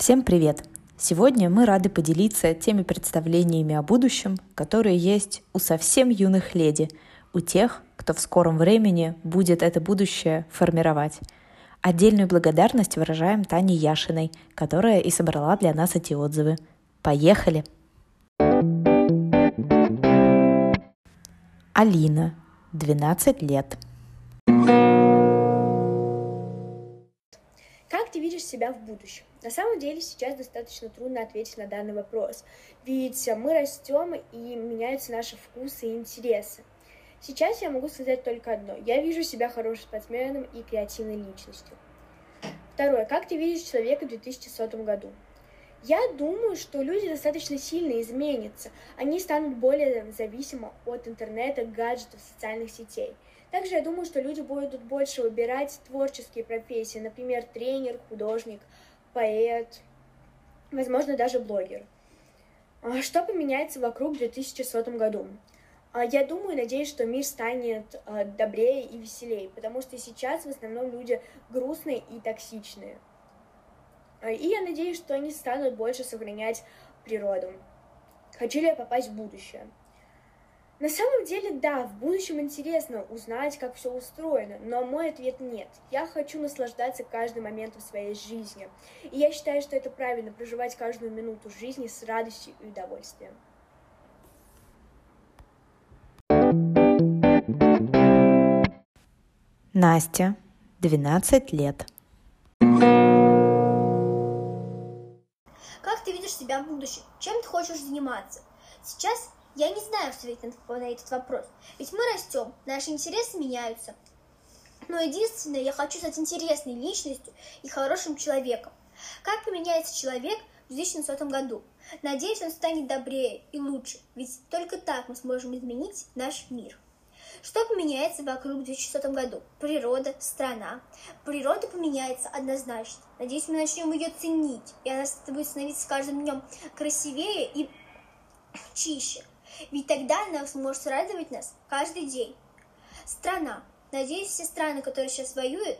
Всем привет! Сегодня мы рады поделиться теми представлениями о будущем, которые есть у совсем юных леди, у тех, кто в скором времени будет это будущее формировать. Отдельную благодарность выражаем Тане Яшиной, которая и собрала для нас эти отзывы. Поехали! Алина, 12 лет. Ты видишь себя в будущем? На самом деле сейчас достаточно трудно ответить на данный вопрос, ведь мы растем и меняются наши вкусы и интересы. Сейчас я могу сказать только одно. Я вижу себя хорошим спортсменом и креативной личностью. Второе. Как ты видишь человека в 2100 году? Я думаю, что люди достаточно сильно изменятся. Они станут более зависимы от интернета, гаджетов, социальных сетей – также я думаю, что люди будут больше выбирать творческие профессии, например, тренер, художник, поэт, возможно, даже блогер. А что поменяется вокруг в 2100 году? А я думаю и надеюсь, что мир станет а, добрее и веселее, потому что сейчас в основном люди грустные и токсичные. И я надеюсь, что они станут больше сохранять природу. Хочу ли я попасть в будущее? На самом деле, да, в будущем интересно узнать, как все устроено, но мой ответ нет. Я хочу наслаждаться каждым моментом своей жизни. И я считаю, что это правильно, проживать каждую минуту жизни с радостью и удовольствием. Настя, 12 лет. Как ты видишь себя в будущем? Чем ты хочешь заниматься? Сейчас я не знаю ответить на этот вопрос, ведь мы растем, наши интересы меняются. Но единственное, я хочу стать интересной личностью и хорошим человеком. Как поменяется человек в 2100 году? Надеюсь, он станет добрее и лучше, ведь только так мы сможем изменить наш мир. Что поменяется вокруг в 2100 году? Природа, страна. Природа поменяется однозначно. Надеюсь, мы начнем ее ценить, и она будет становиться с каждым днем красивее и чище. Ведь тогда она сможет радовать нас каждый день. Страна. Надеюсь, все страны, которые сейчас воюют,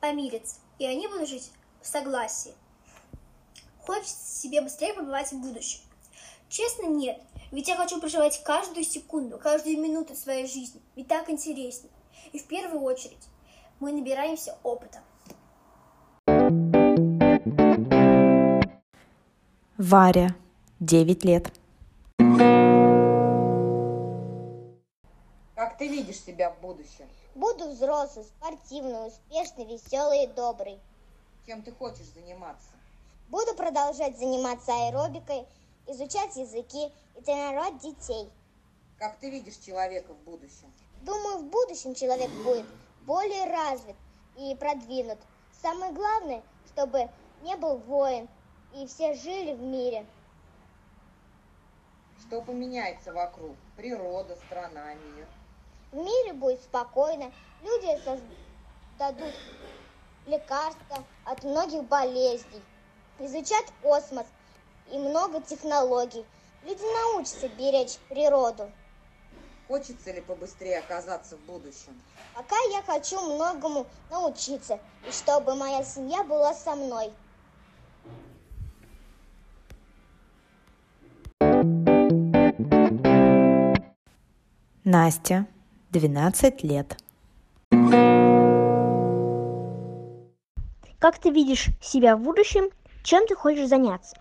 помирятся, и они будут жить в согласии. Хочется себе быстрее побывать в будущем. Честно, нет. Ведь я хочу проживать каждую секунду, каждую минуту своей жизни. Ведь так интереснее. И в первую очередь мы набираемся опыта. Варя, 9 лет. Ты видишь себя в будущем? Буду взрослый, спортивный, успешный, веселый и добрый. Чем ты хочешь заниматься? Буду продолжать заниматься аэробикой, изучать языки и тренировать детей. Как ты видишь человека в будущем? Думаю, в будущем человек будет более развит и продвинут. Самое главное, чтобы не был воин, и все жили в мире. Что поменяется вокруг? Природа, страна, мир. В мире будет спокойно, люди создадут лекарства от многих болезней, изучат космос и много технологий. Люди научатся беречь природу. Хочется ли побыстрее оказаться в будущем? Пока я хочу многому научиться, и чтобы моя семья была со мной. Настя, 12 лет. Как ты видишь себя в будущем? Чем ты хочешь заняться?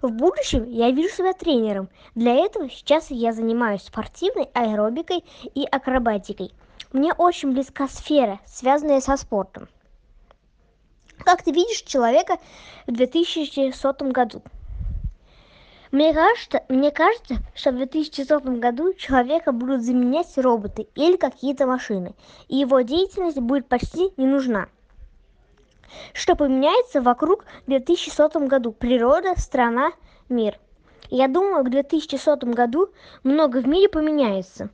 В будущем я вижу себя тренером. Для этого сейчас я занимаюсь спортивной аэробикой и акробатикой. Мне очень близка сфера, связанная со спортом. Как ты видишь человека в 2100 году? Мне кажется, мне кажется, что в 2100 году человека будут заменять роботы или какие-то машины, и его деятельность будет почти не нужна. Что поменяется вокруг в 2100 году? Природа, страна, мир. Я думаю, к 2100 году много в мире поменяется.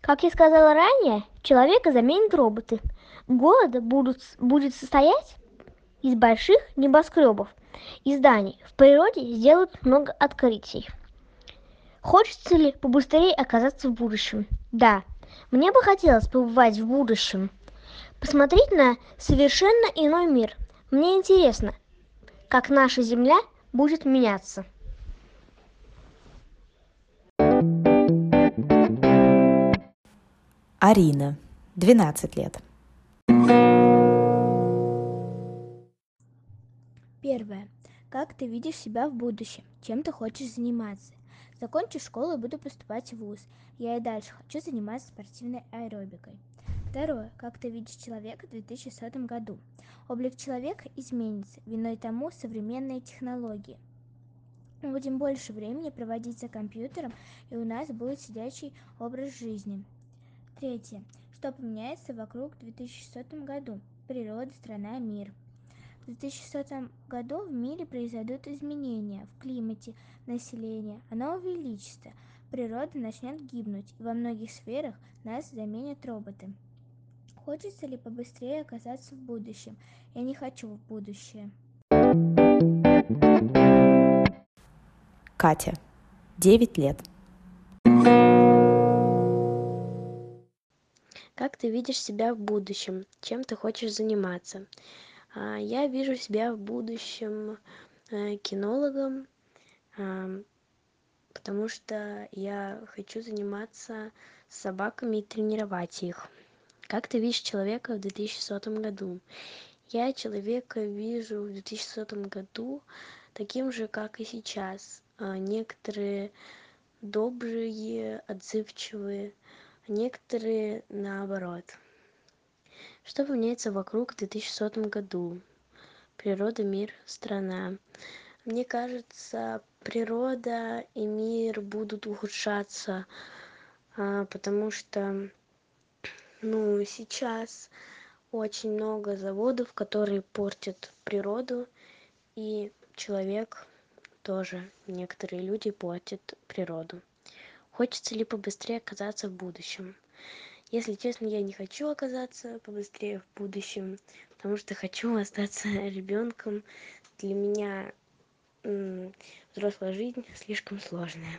Как я сказала ранее, человека заменят роботы. Город будут, будет состоять из больших небоскребов и зданий. В природе сделают много открытий. Хочется ли побыстрее оказаться в будущем? Да, мне бы хотелось побывать в будущем, посмотреть на совершенно иной мир. Мне интересно, как наша Земля будет меняться. Арина, 12 лет. Как ты видишь себя в будущем? Чем ты хочешь заниматься? Закончу школу и буду поступать в ВУЗ. Я и дальше хочу заниматься спортивной аэробикой. Второе. Как ты видишь человека в 2100 году? Облик человека изменится, виной тому современные технологии. Мы будем больше времени проводить за компьютером, и у нас будет сидячий образ жизни. Третье. Что поменяется вокруг в 2100 году? Природа, страна, мир. В 2100 году в мире произойдут изменения в климате, населении, оно увеличится, природа начнет гибнуть, и во многих сферах нас заменят роботы. Хочется ли побыстрее оказаться в будущем? Я не хочу в будущее. Катя, 9 лет. Как ты видишь себя в будущем? Чем ты хочешь заниматься? А, я вижу себя в будущем э, кинологом, потому что я хочу заниматься собаками и тренировать их. Как ты видишь человека в 2100 году? Я человека вижу в 2100 году таким же, как и сейчас. А, некоторые добрые, отзывчивые, некоторые наоборот. Что поменяется вокруг в 2100 году? Природа, мир, страна. Мне кажется, природа и мир будут ухудшаться, а, потому что, ну, сейчас очень много заводов, которые портят природу, и человек тоже, некоторые люди портят природу. Хочется ли побыстрее оказаться в будущем? Если честно я не хочу оказаться побыстрее в будущем потому что хочу остаться ребёнком. Для меня взрослая жизнь слишком сложная